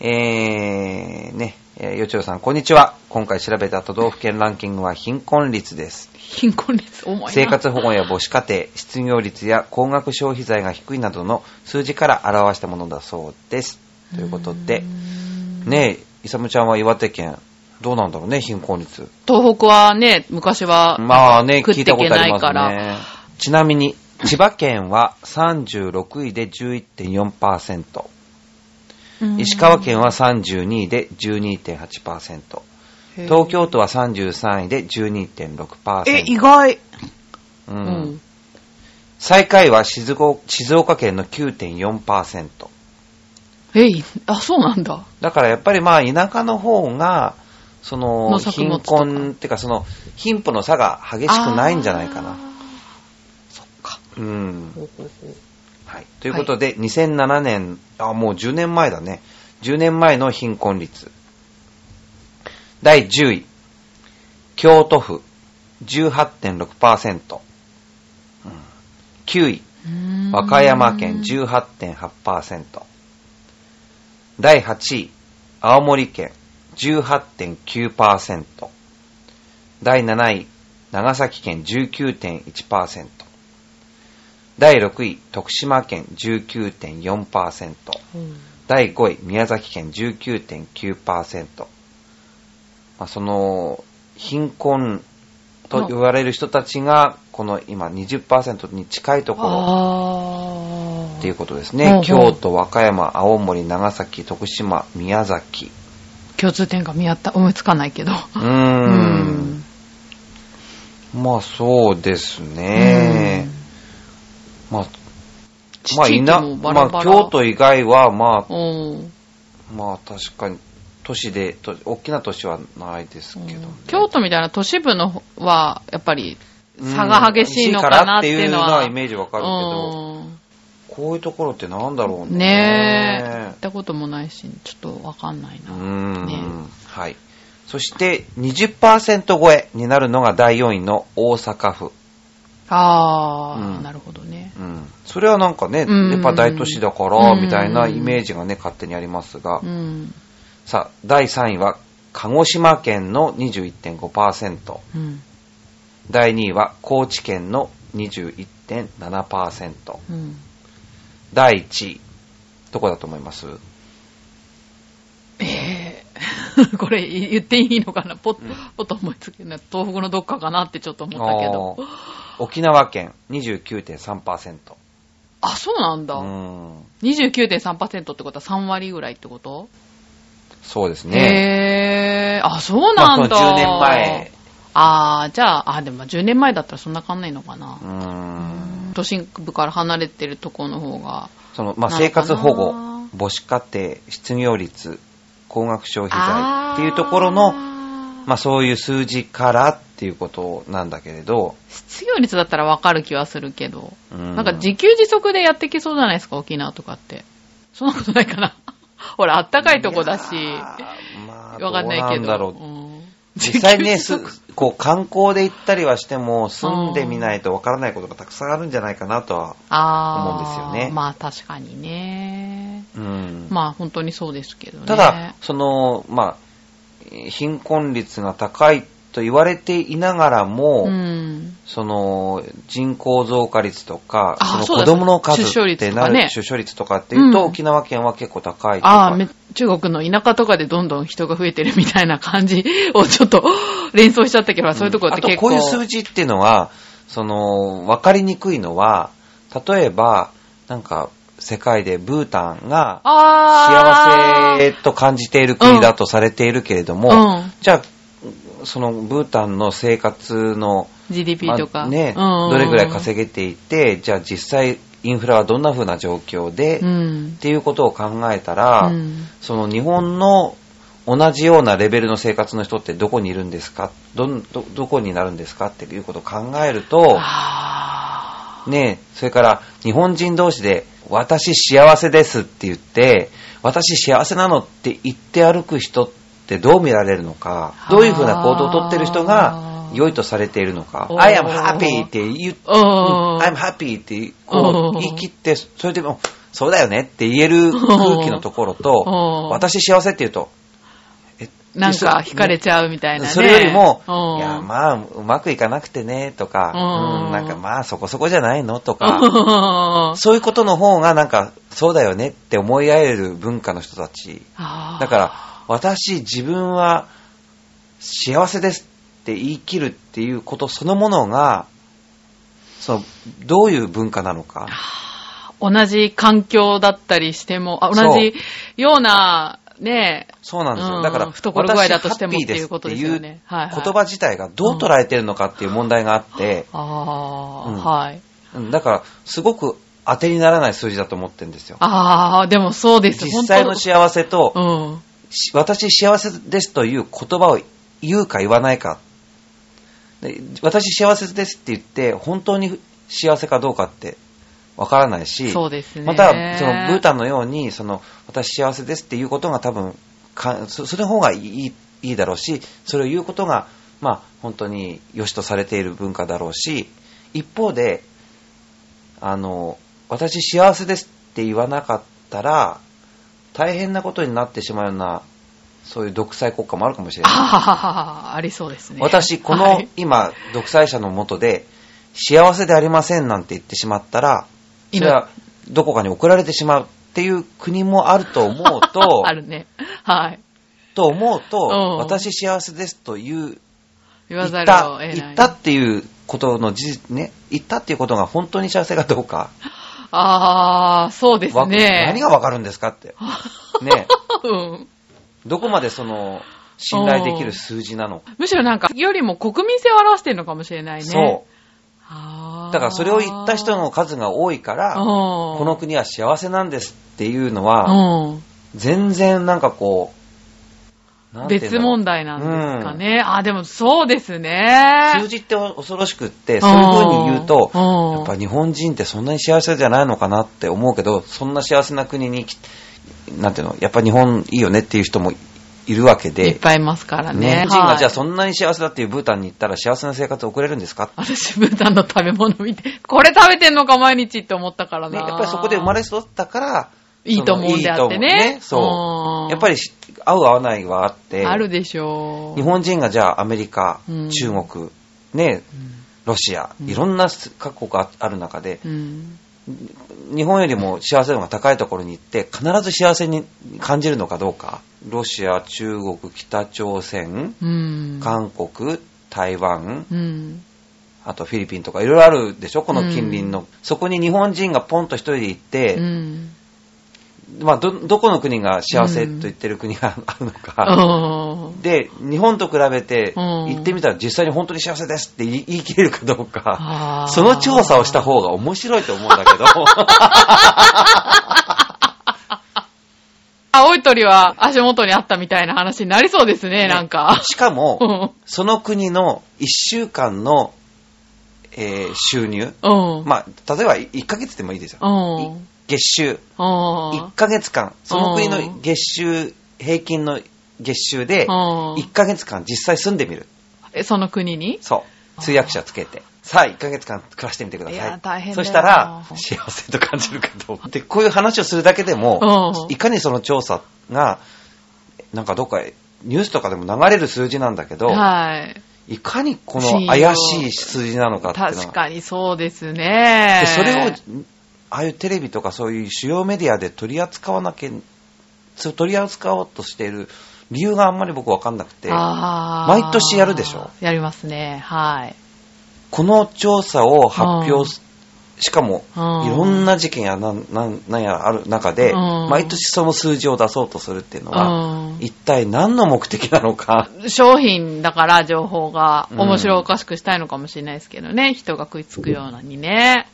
えー、ね、えー、よちろさん、こんにちは。今回調べた都道府県ランキングは貧困率です。貧困率重いな。生活保護や母子家庭、失業率や高額消費財が低いなどの数字から表したものだそうです。ということで、ねえ、イサムちゃんは岩手県、どうなんだろうね、貧困率。東北はね、昔は、まあね、聞いたことありますね。ちなみに、千葉県は36位で11.4%、うん石川県は32位で12.8%、東京都は33位で12.6%。え、意外。ううんん。最下位は静岡静岡県の9.4%。え、いあ、そうなんだ。だからやっぱりまあ田舎の方が、その貧困っていうかその貧富の差が激しくないんじゃないかな。そっか。うん。ほうほうほうはい。ということで、2007年、あ、もう10年前だね。10年前の貧困率。第10位。京都府、18.6%。うん9位。和歌山県18.8%。第8位。青森県18.9%。第7位。長崎県19.1%。第6位、徳島県19.4%。第5位、宮崎県19.9%。まあ、その、貧困と言われる人たちが、この今20%に近いところっていうことですね。京都、和歌山、青森、長崎、徳島、宮崎。共通点が見合った、思いつかないけど。うーん。まあそうですね。まあ、まあ、いな、まあ、京都以外は、まうん。あ、まあ、確かに、都市で、と大きな都市はないですけど、ね京都みたいな都市部のは、やっぱり、差が激しいのかなっていうのは。うんいうのはイメージわかるけど、うんこういうところってなんだろうね。ねえ。行ったこともないし、ちょっとわかんないうな。ーん、ねはい。そして、20%超えになるのが第4位の大阪府。あー、うんなるほどね。うん。それはなんかね、うんやっぱ大都市だから、うんみたいなイメージがね、勝手にありますが。うん。さあ、第3位は、鹿児島県の21.5%。うん。第2位は、高知県の21.7%。うん。第1位、どこだと思いますえー、これ言っていいのかな？ポッ、ポッと思いつくね。東北のどっかかなってちょっと思ったけど。あー沖縄県29.3%。あ、そうなんだ。うん。29.3%ってことは3割ぐらいってこと？そうですね。へー、あ、そうなんだ。まあその10年前。あー、じゃあ、あ、でも10年前だったらそんな変わんないのかなう。ん。都心部から離れてるところの方が。その、まあ、生活保護、母子家庭、失業率、高額消費財っていうところの、まあ、そういう数字からっていうことなんだけれど、失業率だったらわかる気はするけど、うんなんか自給自足でやってきそうじゃないですか、沖縄とかって。そんなことないかな。ほら、あったかいとこだし、まあ、わかんないけど。どうなんだろう。うん実際ね、すこう観光で行ったりはしても、住んでみないとわからないことがたくさんあるんじゃないかなとは。思うんですよねまあ確かにね。うん。まあ本当にそうですけどね。ただ、その、まあ、えー貧困率が高いと言われていながらも、うん。その人口増加率とか、あその子供の数ってなる、出生率とかっていうと、うん沖縄県は結構高いとか。ああ、め中国の田舎とかでどんどん人が増えてるみたいな感じをちょっと連想しちゃったけど、そういうところって結構。あとこういう数字っていうのは、その、わかりにくいのは、例えば、なんか、世界でブータンがあ幸せと感じている国だとされているけれども、うんじゃあ、そのブータンの生活の、GDP とか。まあね、うんどれぐらい稼げていて、じゃあ実際インフラはどんな風な状況で、うっん。ていうことを考えたら、うん。その日本の同じようなレベルの生活の人ってどこにいるんですか？どんど、どこになるんですか？っていうことを考えると、あね、それから日本人同士で、私幸せですって言って、私幸せなのって言って歩く人ってどう見られるのか、どういうふうな行動をとってる人が良いとされているのか、I am happy って言う、うん I'm happy ってこう言い切って、それでも、そうだよねって言える空気のところとうん、私幸せって言うと、えなんか惹かれちゃうみたいなね。それよりも、うんいや、まあ、うまくいかなくてね、とか、うんうんなんかまあ、そこそこじゃないのとか、あそういうことの方がなんか、そうだよねって思い合える文化の人たち。あだから、私、自分は幸せですって言い切るっていうことそのものが、その、どういう文化なのか。同じ環境だったりしても、あ同じような、ねそうなんですよ。うんだから、懐具合だとしてもっていうことですよね言葉自体がどう捉えてるのかっていう問題があって、ああ、うんはい。うんだから、すごく当てにならない数字だと思ってるんですよ。ああ、でもそうです。実際の幸せと、うん。し私幸せですという言葉を言うか言わないか。で私幸せですって言って、本当に幸せかどうかって、わからないし、そうですね。また、そのブータンのように、その、私幸せですっていうことが多分、かそそれの方がいい、いいだろうし、それを言うことが、まあ、本当に良しとされている文化だろうし、一方で、あの、私幸せですって言わなかったら、大変なことになってしまうような、そういう独裁国家もあるかもしれない。ははははありそうですね。私、こはのい今、独裁者のもとで、幸せでありませんなんて言ってしまったら、それはどこかに送られてしまうっていう国もあると思うと あ、るね。はい。と思うとうん、私幸せですという、言わざるを言った、得ない。言ったっていうことの事実ね、言ったっていうことが本当に幸せかどうか、ああ、そうですわね。何がわかるんですかって。ね、うん。どこまでその、信頼できる数字なのか。むしろなんか、よりも国民性を表してるのかもしれないね。そう。だからそれを言った人の数が多いから、ここの国は幸せなんですっていうのは、うん、全然なんかこう、別問題なんですかね。あ、でもそうですね。数字って恐ろしくって、そういう風に言うと、うんやっぱ日本人ってそんなに幸せじゃないのかなって思うけど、そんな幸せな国にき、なんていうの、やっぱ日本いいよねっていう人もいるわけいっで、ぱいいますから日ね。本人がじゃあはいそんなに幸せだっていうブータンに行ったら幸せな生活を送れるんですか？私、ブータンの食べ物見て、これ食べてんのか毎日って思ったからね、な。やっぱりそこで生まれ育ったから、いいと思うんであってね。いいねそう。うんやっぱりし合う合わないはあって、あるでしょう。日本人がじゃあアメリカ、うん中国、ね、ロシア、うんいろんな各国がある中で、うん。日本よりも幸せ度が高いところに行って、必ず幸せに感じるのかどうか。ロシア、中国、北朝鮮、うん。韓国、台湾、うん。あとフィリピンとかいろいろあるでしょ？この近隣の。うそこに日本人がポンと一人で行って、うん。まあど、どこの国が幸せと言ってる国が あるのか。うんで、日本と比べてうん行ってみたら実際に本当に幸せですって言い切れるかどうか。その調査をした方が面白いと思うんだけど。青い鳥は足元にあったみたいな話になりそうですね、なんか。しかうも、ん。その国の1週間の、えー収入。うん。まあ、例えば1ヶ月でもいいですよ。うん。月収。うん。1ヶ月間。その国の月収、平均の月収で、うん1ヶ月間実際住んでみる。え、その国に？そう。通訳者つけて。さあ、1ヶ月間暮らしてみてください。いや大変そしたら、幸せと感じるかどうか。で、こういう話をするだけでも、うんいかにその調査が、なんかどっかニュースとかでも流れる数字なんだけど、はい。いかにこの怪しい数字なのかっていうのが確かにそうですね。でそれを、ああいうテレビとかそういう主要メディアで取り扱わなきゃ、そう取り扱おうとしている理由があんまり僕わかんなくて、毎年やるでしょ？やりますね。はい。この調査を発表す、しかも、いうんろんな事件やなん、なん、なんやある中で、うん毎年その数字を出そうとするっていうのは、うん一体何の目的なのか？商品だから情報がうん面白おかしくしたいのかもしれないですけどね。人が食いつくようなにね。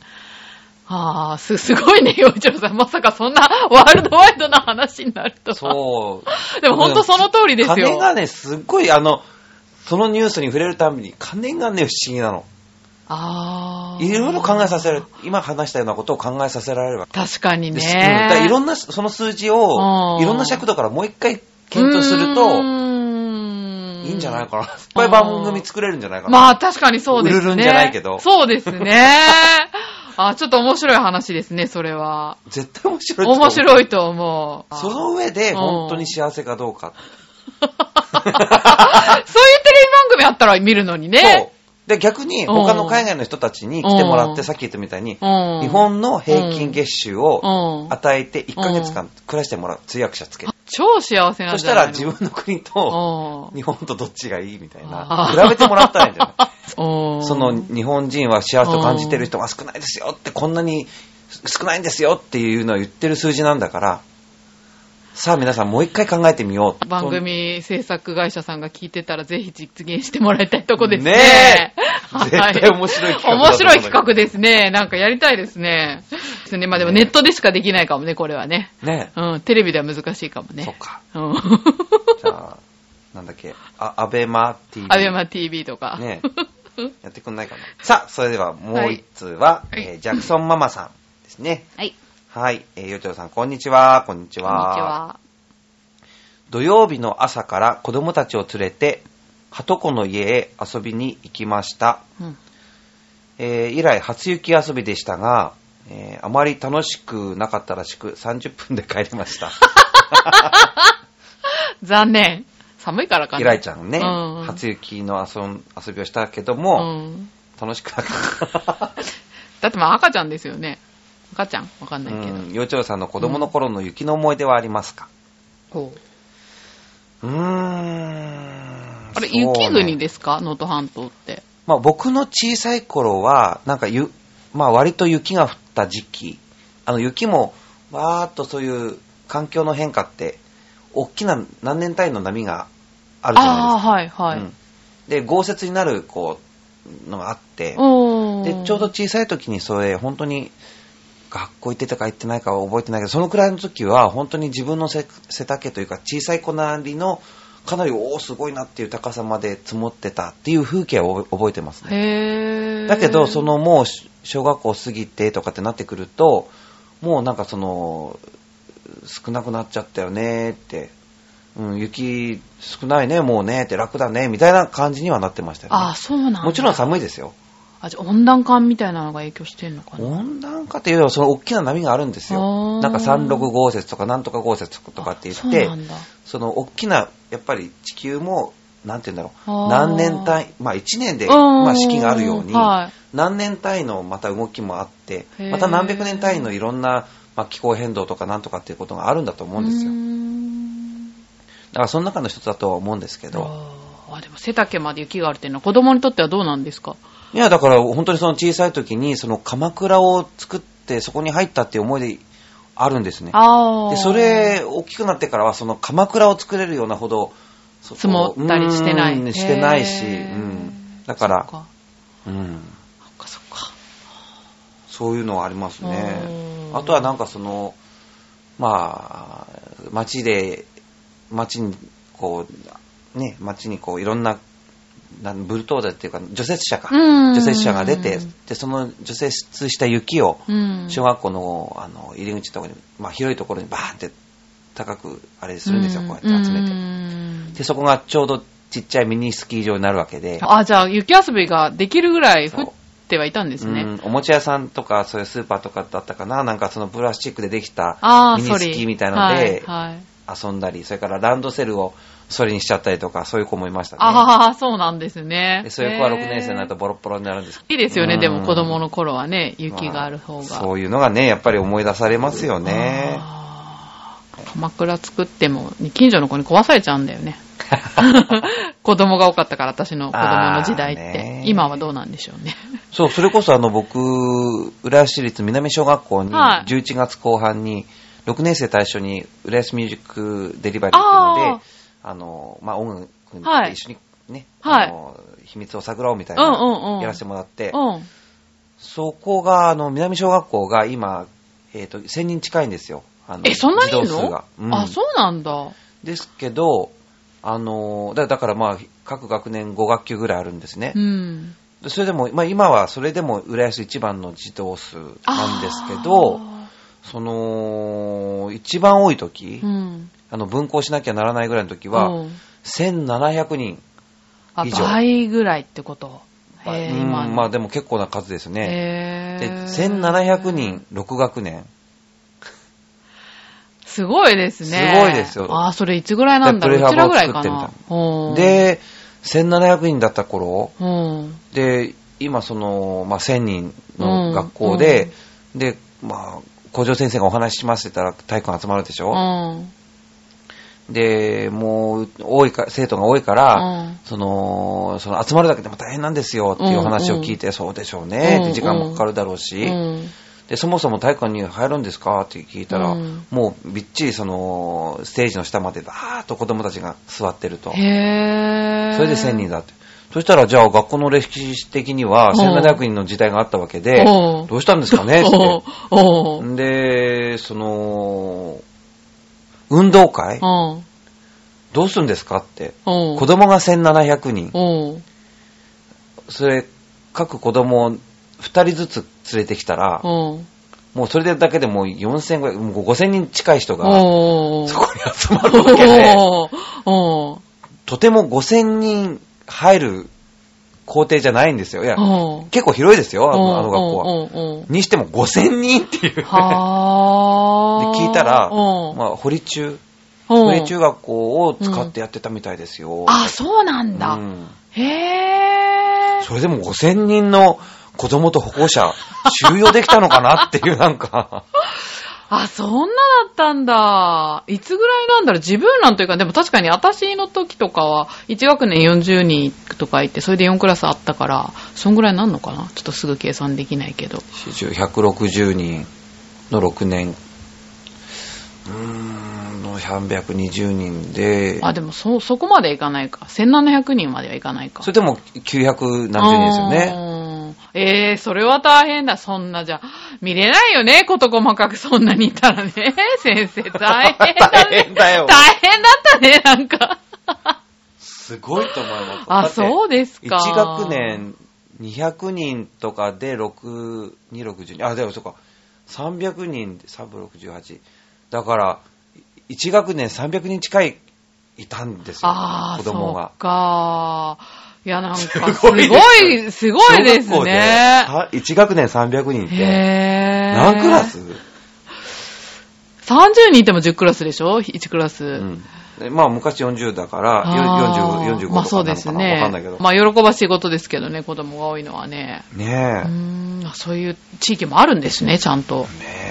ああ、す、すごいね、洋一郎さん。まさかそんなワールドワイドな話になるとは。そう。でも本当その通りですよ。金がね、すっごい、あの、そのニュースに触れるたびに、金がね、不思議なの。ああ。いろいろ考えさせる。今話したようなことを考えさせられるわけ確かにです。うん。いろんな、その数字をう、んいろんな尺度からもう一回検討すると、いいいんじゃないかな。いっぱい番組作れるんじゃないかな。まあ確かにそうですね。うるるんじゃないけどそうですね。あ、ちょっと面白い話ですね、それは。絶対面白いと思う面白いと思う。その上で、本当に幸せかどうか。そういうテレビ番組あったら見るのにそうね。。で、逆に、他の海外の人たちに来てもらって、うんさっき言ったみたいに、うん日本の平均月収をうん与えて1ヶ月間暮らしてもらう。通訳者つけて。超幸せなんそしたじゃないの？ら自分の国とうん日本とどっちがいいみたいあな。比べてもらったらいいんじゃない？うんその日本人は幸せと感じてる人が少ないですよって、こんなに少ないんですよっていうのを言ってる数字なんだから、さあ皆さんもう一回考えてみよう。番組制作会社さんが聞いてたらぜひ実現してもらいたいとこですね。ねえ はい絶対面白い企画面白い企画ですね。なんかやりたいですね。ですね。まあでもネットでしかできないかもね、これはね。ねうん、テレビでは難しいかもね。そうか。うん。じゃあ、なんだっけ、あ、アベマ TV。アベマ TV とか。ね やってくんないかな。さあ、それではもう一通は、はいえージャクソンママさんでですね。はい。はい。えー、よちょうさん、こんにちは。こんにちこんには。ちは。土曜日の朝から子供たちを連れて、はとこの家へ遊びに行きました。うん。えー以来初雪遊びでしたが、えーあまり楽しくなかったらしく30分で帰りました。残念。寒いからかな。イライちゃんね、うん初雪の遊びをしたけどうも、ん。楽しくなかった。だってまあ赤ちゃんですよね。赤ちゃん？わかんないけど。うん、幼稚園さんの子供の頃の雪の思い出はありますか？ほう。うーん。あれ、ね雪国ですか？能登半島って。まあ僕の小さい頃は、なんかゆ、まあ割と雪が降った時期、あの雪も、わーっとそういう環境の変化って、大きな何年単位の波があるじゃないですか。はい、はい。うんで、豪雪になる、こう、のがあって、で、ちょうど小さい時にそれ、本当に、学校行ってたか行ってないかは覚えてないけど、そのくらいの時は、本当に自分の背背丈というか、小さい子なりの、かなり、おー、すごいなっていう高さまで積もってたっていう風景を覚えてますね。だけど、そ、のもうし小学校過ぎてとかってなってくると、もうなんかその、少なくなっちゃったよねって、うん、雪少ないね、もうねって楽だね、みたいな感じにはなってましたよね。ああ、そうなんだ。もちろん寒いですよ。あ、じゃあ温暖化みたいなのが影響してんのかな。温暖化っていうよりはその大きな波があるんですあよ。ーなんか三六豪雪とかなんとか豪雪とかって言ってその大きな、やっぱり地球も、なんて言うんだろう、何年単位、まあ1年で、うんまあ四季があるように、はい。何年単位のまた動きもあってまた何百年単位のいろんな、まあ、気候変動とかなんとかっていうことがあるんだと思うんですよ。だからその中の一つだとは思うんですけど、あでも背丈まで雪があるっていうのは子供にとってはどうなんですか？いや、だから本当にその小さい時に、その鎌倉を作ってそこに入ったっていう思いであるんですね。ああ。で、そ、れ、大きくなってからは、その鎌倉を作れるようなほど、積もったりしてないうんしてないし、うん。だからそっ、か、うん。そっかそっか。そういうのはありますねう。んあとはなんかその、まあ、街で、街に、こう、ね、街にこう、いろんな、なんブルトーダっていうか、除雪車か。うん。除雪車が出て、で、その除雪した雪を、うん。小学校の、あの、入り口とかに、まあ、広いところにバーンって高く、あれするんですよ、こうやって集めて。てで、そこがちょうどちっちゃいミニスキー場になるわけで、あ、じゃあ雪遊びができるぐらい降ってはいたんですね。うん、おもちゃ屋さんとか、そういうスーパーとかだったかな、なんかそのプラスチックでできたああ、ミニ。スキーみたいのではい。はい遊んだり、それからランドセルをそれにしちゃったりとか、そういう子もいましたね。ああ、そうなんですね。でそういう子は6年生になるへとボロッボロになるんですーいいですよね、うんでも子供の頃はね、雪がある方が。そういうのがね、やっぱり思い出されますよね。鎌倉作っても、近所の子に壊されちゃうんだよね。子供が多かったから、私の子供の時代ってね。今はどうなんでしょうね。そう、それこそあの僕、浦安市立南小学校にはい11月後半に6年生対象に浦安ミュージックデリバリーっていうので、あの、まあ、音楽にはい一緒にね、はいあの、秘密を探ろうみたいうんうんな、うんやらせてもらって、うん。そこが、あの、南小学校が今、えっ、と、1000人近いんですよ。あのえ、そんなにいるの？児童数が。うんあ、そうなんだ。ですけど、あの、だだからまあ、各学年5学級ぐらいあるんですねう。ん。でそれでも、まあ今はそれでも浦安一番の児童数なんですけど、あその、一番多い時、ーうん。あの、分校しなきゃならないぐらいの時は、うん1700人。あ、以上倍ぐらいってこと。うんまあでも結構な数ですね。で、へー1700人、6学年。すごいですね。すごいですよあー、それいつぐらいなんだろう。でプレハブを作ってみなた。うん、で、1700人だった頃、うん。で、今その、まあ、1000人の学校で、で、まあ、校長先生がお話ししますって言ったら体育館集まるでしうょ、ん。で、もう、多いか、生徒が多いから、うんその、その集まるだけでも大変なんですよっていうお話を聞いて、そうでしょうねうんって時間もかかるだろうし、うん。で、そもそも体育館に入るんですか？って聞いたら、うんもうびっちりその、ステージの下までバーッと子供たちが座ってると。へー。それで1000人だって。そしたら、じゃあ学校の歴史的にはうん1700人の時代があったわけで、うんどうしたんですかね？って。で、その、運動会？うん。どうするんですか？って。子供が1700人。それ、各子供を2人ずつ連れてきたら、おう。もうそれでだけでもう4000ぐらい、もう5000人近い人が。そこに集まるわけで。とても5000人入る校庭じゃないんですよ。いや。結構広いですよ、あの学校は。にしても5000人っていう。で。聞いたら、まあ、堀中、堀中学校を使ってやってたみたいですよ。あ、そうなんだ。うんへー。それでも5000人の子供と歩行者、収容できたのかなっていうなんか、あ、そんなだったんだ。いつぐらいなんだろう？自分らというか、でも確かに私の時とかは、1学年40人とかいて、それで4クラスあったから、そんぐらいなんのかな？ちょっとすぐ計算できないけど。40 160人の6年、うーん、の320人で、あ、でもそ、そこまでいかないか。1700人まではいかないか。それでも900何十人ですよね。ね。えー、それは大変だ。そんなじゃ、見れないよね。こと細かくそんなにいたらね。先生、大変だ大ね。変だよ大変だったね、なんか。すごいと思います。あ、そうですか。1学年200人とかで6、2、60人。あ、でもそうか。300人で3分68。だから、1学年300人近いいたんですよ。子供がそっ。か。いや、なんか、すごいい、すごいですね。さ1学年300人って、へー。何クラス ?30 人いても10クラスでしょ ?1 クラス。うん。でまあ、昔40だから、あー40、45まあそうですね。わかんないけど。まあ喜ばしいことですけどね、子供が多いのはね。うねーん、そういう地域もあるんですね、ちゃんと。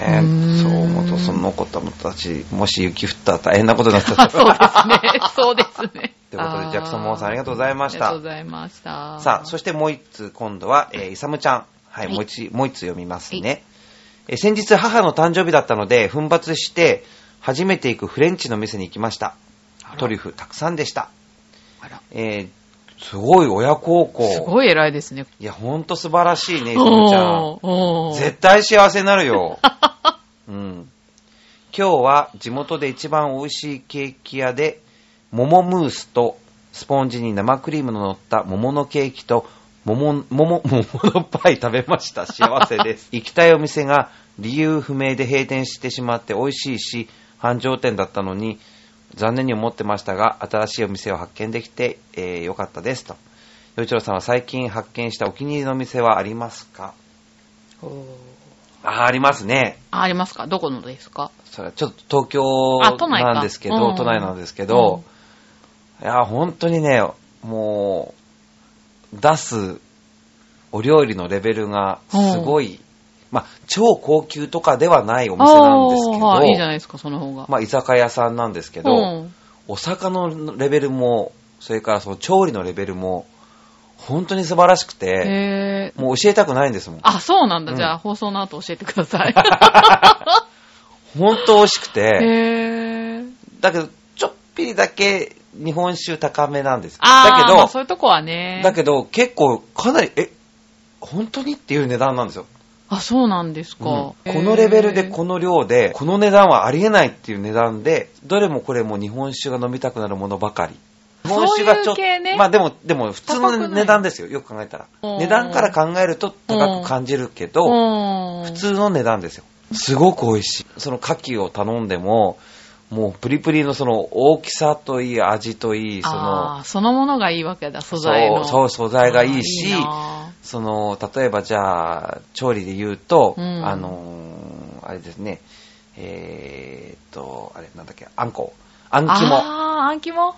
え。ねえ。そう思うと、その子たち、もし雪降ったら大変なことになっちゃあった。そうですね。そうですね。ということで、ジャクソン・モーさんありがとうございましたありがとう。ございました。さあ、そしてもう一通、今度は、えー、イサムちゃん。はい、はいもう一、もう一通読みますね。えー先日、母の誕生日だったので、奮発して、初めて行くフレンチの店に行きました。トリュフたくさんでした。あらえー、すごい親孝行。すごい偉いですね。いや、ほんと素晴らしいね、イサムちゃん。絶対幸せになるよ。うん。今日は地元で一番美味しいケーキ屋で、桃ムースとスポンジに生クリームの乗った桃のケーキと桃、桃、桃のパイ食べました。幸せです。行きたいお店が理由不明で閉店してしまって美味しいし、繁盛店だったのに残念に思ってましたが、新しいお店を発見できて、えー、よかったですと。洋一郎さんは最近発見したお気に入りのお店はありますか？あ、ありますね。あありますか？どこのですか？それはちょっと東京なんですけど、うん都内なんですけど、いや、本当にね、もう、出すお料理のレベルがすごい、まあ、超高級とかではないお店なんですけど、いいいじゃないですか、その方が。まあ、居酒屋さんなんですけど、うんお魚のレベルも、それからその調理のレベルも、本当に素晴らしくて、もう教えたくないんですもん。あ、そうなんだ。うんじゃあ、放送の後教えてください。本当美味しくて、だけど、ちょっぴりだけ日本酒高めなんです。だけど、まあそういうとこはね。だけど結構かなり、え、本当にっていう値段なんですよ。あ、そうなんですか。うんこのレベルでこの量で、この値段はありえないっていう値段で、どれもこれも日本酒が飲みたくなるものばかり。日本酒がちょっと、ねまあでも、でも普通の値段ですよ。よく考えたら。うん値段から考えると高く感じるけど、うん普通の値段ですよ。すごく美味しい。その牡蠣を頼んでも、もうプリプリのその大きさといい、味といい、その、そのものがいいわけだ、素材の。そう、そう、素材がいいし、いいなその、例えばじゃあ、調理で言うと、うんあのーあれですね、えーっと、あれなんだっけ、あんこ。あん肝。あー、あん肝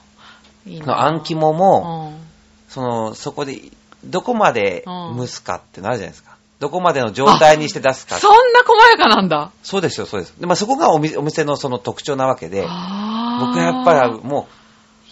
いいなのあん肝も、うんその、そこで、どこまでうん蒸すかってなるじゃないですか。どこまでの状態にして出すか。そんな細やかなんだ。そうですよ、そうです。で、まあ、そこがお店のその特徴なわけで、僕はやっぱりも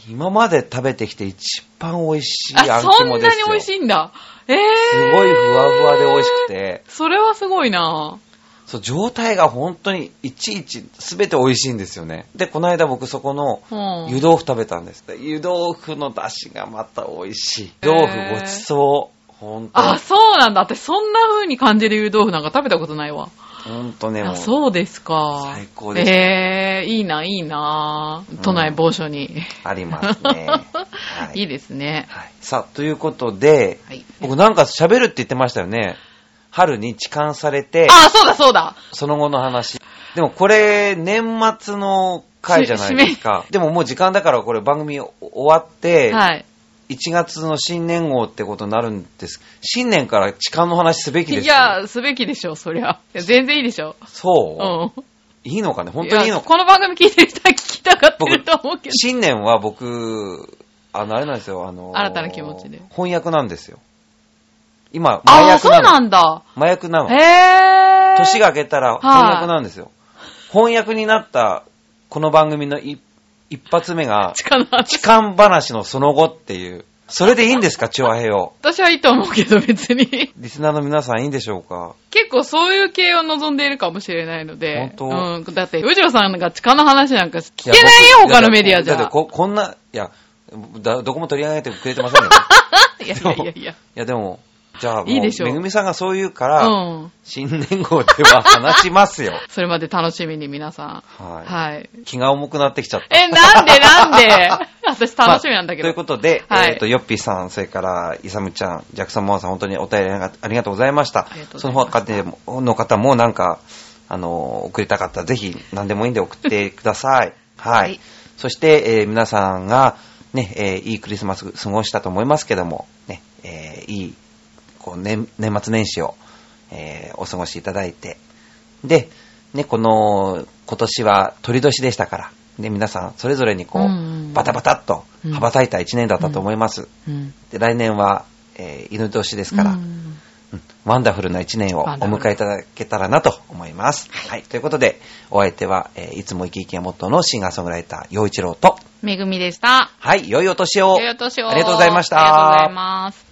う、今まで食べてきて一番美味しいああ、んそんなに肝ですよ。美味しいんだ。えー。すごいふわふわで美味しくて、それはすごいなそう、状態が本当にいちいち全て美味しいんですよね。で、この間僕そこのうん。湯豆腐食べたんです。湯豆腐の出汁がまた美味しい。へー豆腐ごちそう。本当あ、そうなんだ。私そんな風に感じる湯豆腐なんか食べたことないわ。本当ね、もあ、う。そうですか。最高でしたえー、いいな、いいな。都内某所に。ありますね。はいいいですね。はい。さあ、ということで、はい。僕なんか喋るって言ってましたよね。春に痴漢されて、ああ、そうだそうだ。その後の話。でもこれ、年末の回じゃないですか。でももう時間だからこれ番組終わって、はい。1月の新年号ってことになるんです。新年から痴漢の話すべきですよ。いや、すべきでしょ、そりゃ。全然いいでしょ。そう、うん。いいのかね？本当にいいのか？やこの番組聞いてる人は聞きたがってると思うけど。新年は僕、あの、あれなんですよ、あの、新たな気持ちで翻訳なんですよ。今、麻ああ、そう薬なの。なんだ。麻薬なの。へー。年が明けたら翻訳なんですよ。翻訳になったこの番組の一一発目が、痴漢の話痴漢話のその後っていう。それでいいんですか、チョアヘヨ。私はいいと思うけど、別に。リスナーの皆さんいいんでしょうか？結構そういう系を望んでいるかもしれないので。本うん。だって、藤野さんが痴漢の話なんか聞けないよ、僕他のメディアじゃ。だってこ、こんな、いや、だどこも取り上げてくれてませんよ。いやいやいやいや。いや、でも、じゃあもう、いいでしょうめぐみさんがそう言うから、うん。新年号では話しますよ。それまで楽しみに皆さん。はい。はい。気が重くなってきちゃった。え、なんでなんで？私楽しみなんだけど。まあということで、はいえっ、と、ヨッピーさん、それから、イサムちゃん、ジャクソン・モアさん、本当にお便りありがとうございました。その他の方もなんか、あの、送りたかったら、ぜひ、何でもいいんで送ってください。はい。はいそして、えー皆さんが、ね、えーいいクリスマス過ごしたと思いますけども、ね、えーいい、こう、年、年末年始を、えーお過ごしいただいて、で、ね、この、今年は鳥年でしたから、ね、皆さん、それぞれにこう、うんバタバタっとうん羽ばたいた一年だったと思います。うん。で来年は、えー犬年ですから、うんうんワンダフルな一年をお迎えいただけたらなと思います。はい。ということで、お相手は、えーいつも生き生きがモットーのシンガーソングライター、陽一郎と、めぐみでした。はい、良いお年を。良いお年を。ありがとうございましたありがとうございます。